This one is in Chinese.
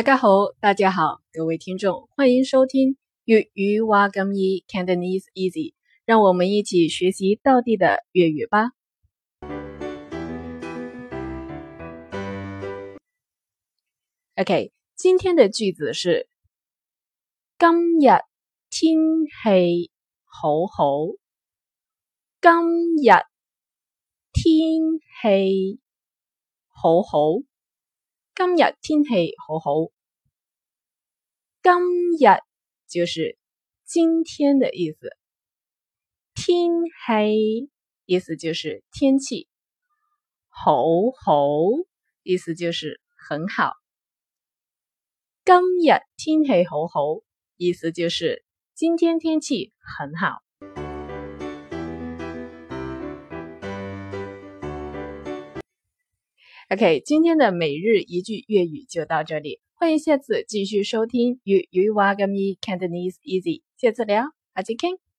大家好，大家好，各位听众，欢迎收听粤语话咁易 Cantonese Easy，让我们一起学习到地的粤语吧。OK，今天的句子是：今日天气好好。今日天气好好。今日天气好好。今日就是今天的意思。天气意思就是天气。好好意思就是很好。今日天气好好意思就是今天天气很好。OK，今天的每日一句粤语就到这里，欢迎下次继续收听粤语话咁易 Cantonese Easy，下次聊，下次傾。